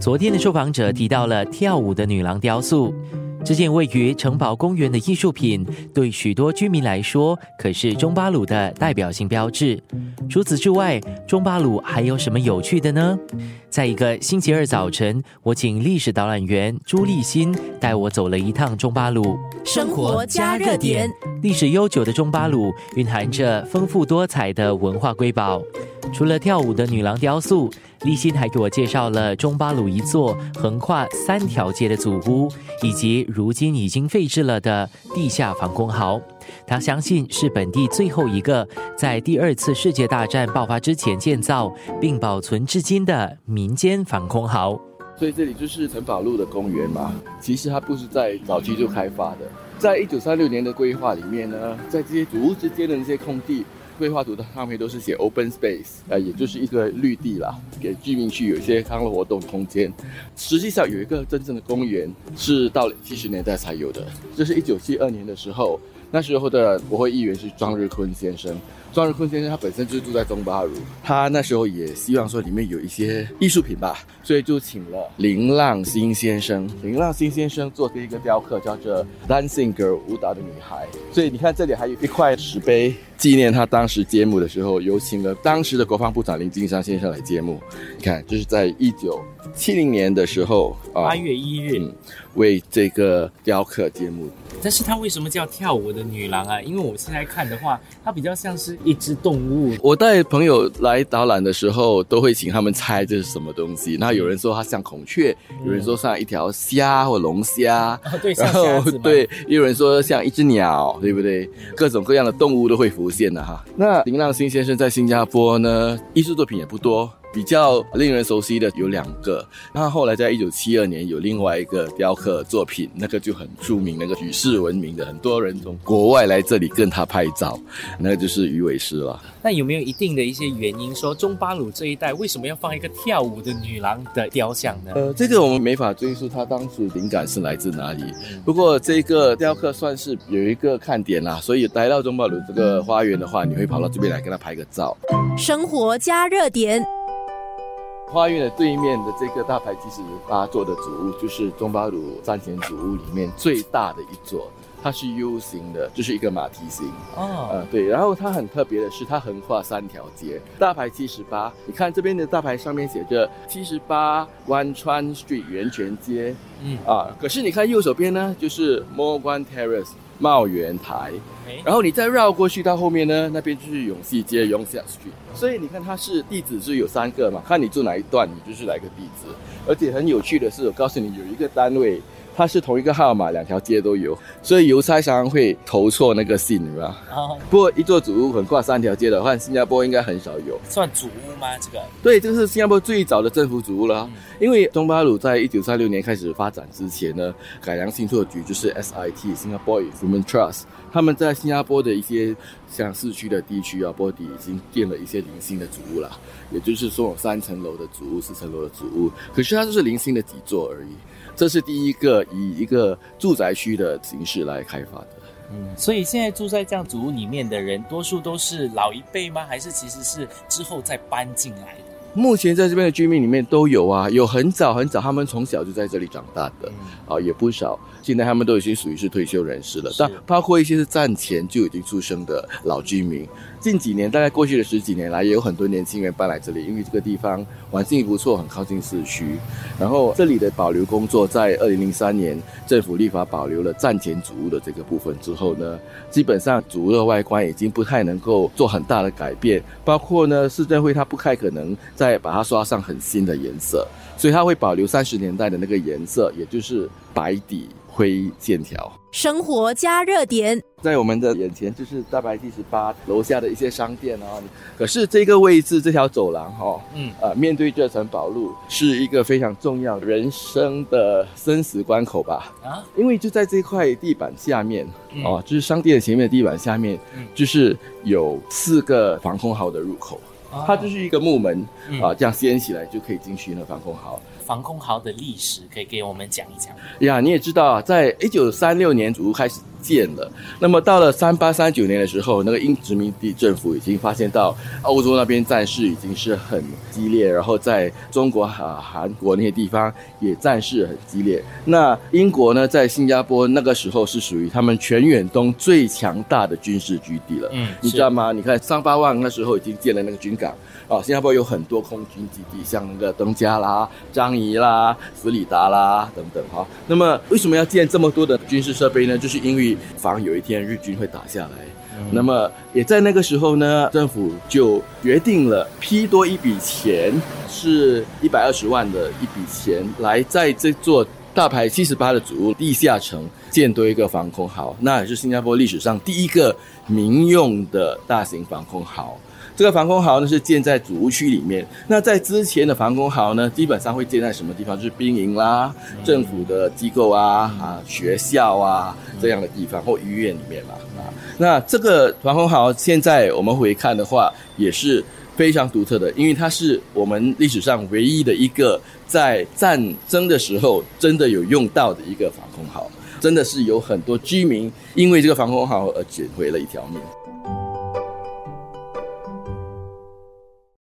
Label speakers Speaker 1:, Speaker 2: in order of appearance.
Speaker 1: 昨天的受访者提到了跳舞的女郎雕塑。这件位于城堡公园的艺术品，对许多居民来说可是中巴鲁的代表性标志。除此之外，中巴鲁还有什么有趣的呢？在一个星期二早晨，我请历史导览员朱立新带我走了一趟中巴鲁。
Speaker 2: 生活加热点，
Speaker 1: 历史悠久的中巴鲁蕴含着丰富多彩的文化瑰宝。除了跳舞的女郎雕塑，立新还给我介绍了中巴鲁一座横跨三条街的祖屋，以及如今已经废置了的地下防空壕。他相信是本地最后一个在第二次世界大战爆发之前建造并保存至今的民间防空壕。
Speaker 3: 所以这里就是城堡路的公园嘛。其实它不是在早期就开发的，在一九三六年的规划里面呢，在这些祖屋之间的那些空地。规划图的上面都是写 open space，呃，也就是一个绿地啦，给居民去有一些康乐活动空间。实际上有一个真正的公园是到了七十年代才有的，这是一九七二年的时候，那时候的国会议员是庄日坤先生。庄日坤先生他本身就是住在中巴如，他那时候也希望说里面有一些艺术品吧，所以就请了林浪新先生。林浪新先生做的一个雕刻叫做 Dancing Girl 舞蹈的女孩。所以你看这里还有一块石碑，纪念他当时揭幕的时候有请了当时的国防部长林金山先生来揭幕。你看，这是在一九七零年的时候
Speaker 4: 啊，八月一日
Speaker 3: 为这个雕刻揭幕。
Speaker 4: 但是它为什么叫跳舞的女郎啊？因为我现在看的话，它比较像是一只动物。
Speaker 3: 我带朋友来导览的时候，都会请他们猜这是什么东西。那有人说它像孔雀，有人说像一条虾或龙虾，
Speaker 4: 对，然后
Speaker 3: 对，也有人说像一只鸟，对不对？各种各样的动物都会浮现的哈。那林浪新先生在新加坡呢，艺术作品也不多。比较令人熟悉的有两个，那后来在一九七二年有另外一个雕刻作品，那个就很著名，那个举世闻名的，很多人从国外来这里跟他拍照，那个就是鱼尾狮了。
Speaker 4: 那有没有一定的一些原因，说中巴鲁这一带为什么要放一个跳舞的女郎的雕像呢？
Speaker 3: 呃，这个我们没法追溯他当初灵感是来自哪里。不过这个雕刻算是有一个看点啦，所以来到中巴鲁这个花园的话，你会跑到这边来跟他拍个照。
Speaker 2: 生活加热点。
Speaker 3: 花园的对面的这个大牌七十八座的主屋，就是中巴鲁战前主屋里面最大的一座，它是 U 型的，就是一个马蹄形。哦，呃，对，然后它很特别的是，它横跨三条街，大牌七十八，你看这边的大牌上面写着七十八湾川 Street 源泉街。嗯，啊，可是你看右手边呢，就是 Morgan Terrace。茂源台，然后你再绕过去到后面呢，那边就是永熙街永夏 Street。所以你看它是地址是有三个嘛，看你住哪一段，你就是哪个地址。而且很有趣的是，我告诉你有一个单位。它是同一个号码，两条街都有，所以邮差常常会投错那个信，是吧？哦。不过一座主屋横跨三条街的话，新加坡应该很少有。
Speaker 4: 算主屋吗？这个？
Speaker 3: 对，这是新加坡最早的政府主屋了。因为东巴鲁在一九三六年开始发展之前呢，改良信托局就是 SIT（Singapore Human Trust），他们在新加坡的一些像市区的地区啊，波底已经建了一些零星的主屋了，也就是说有三层楼的主屋、四层楼的主屋，可是它就是零星的几座而已。这是第一个以一个住宅区的形式来开发的，
Speaker 4: 嗯，所以现在住在这样祖屋里面的人，多数都是老一辈吗？还是其实是之后再搬进来的？
Speaker 3: 目前在这边的居民里面都有啊，有很早很早，他们从小就在这里长大的，啊，也不少。现在他们都已经属于是退休人士了，但包括一些是战前就已经出生的老居民。近几年，大概过去的十几年来，也有很多年轻人搬来这里，因为这个地方环境不错，很靠近市区。然后这里的保留工作，在二零零三年政府立法保留了战前祖屋的这个部分之后呢，基本上主屋的外观已经不太能够做很大的改变，包括呢市政会它不太可能再把它刷上很新的颜色，所以它会保留三十年代的那个颜色，也就是白底。灰线条，
Speaker 2: 生活加热点，
Speaker 3: 在我们的眼前就是大白第十八楼下的一些商店哦。可是这个位置，这条走廊哈，嗯，呃，面对这层宝路，是一个非常重要人生的生死关口吧？啊，因为就在这块地板下面，哦，就是商店前面的地板下面，就是有四个防空壕的入口，它就是一个木门啊，这样掀起来就可以进去那防空壕。
Speaker 4: 防空壕的历史可以给我们讲一讲
Speaker 3: 呀？你也知道啊，在一九三六年祖屋开始建了。那么到了三八三九年的时候，那个英殖民地政府已经发现到欧洲那边战事已经是很激烈，然后在中国啊、韩国那些地方也战事很激烈。那英国呢，在新加坡那个时候是属于他们全远东最强大的军事基地了。
Speaker 4: 嗯
Speaker 3: 你知道吗？你看三八万那时候已经建了那个军港。啊，新加坡有很多空军基地，像那个登嘉啦、樟宜啦、弗里达啦等等哈。那么为什么要建这么多的军事设备呢？就是因为防有一天日军会打下来。那么也在那个时候呢，政府就决定了批多一笔钱，是一百二十万的一笔钱，来在这座大排七十八的主屋地下城建多一个防空壕，那也是新加坡历史上第一个民用的大型防空壕。这个防空壕呢是建在主屋区里面。那在之前的防空壕呢，基本上会建在什么地方？就是兵营啦、政府的机构啊、啊学校啊这样的地方或医院里面嘛啊。那这个防空壕现在我们回看的话，也是非常独特的，因为它是我们历史上唯一的一个在战争的时候真的有用到的一个防空壕，真的是有很多居民因为这个防空壕而捡回了一条命。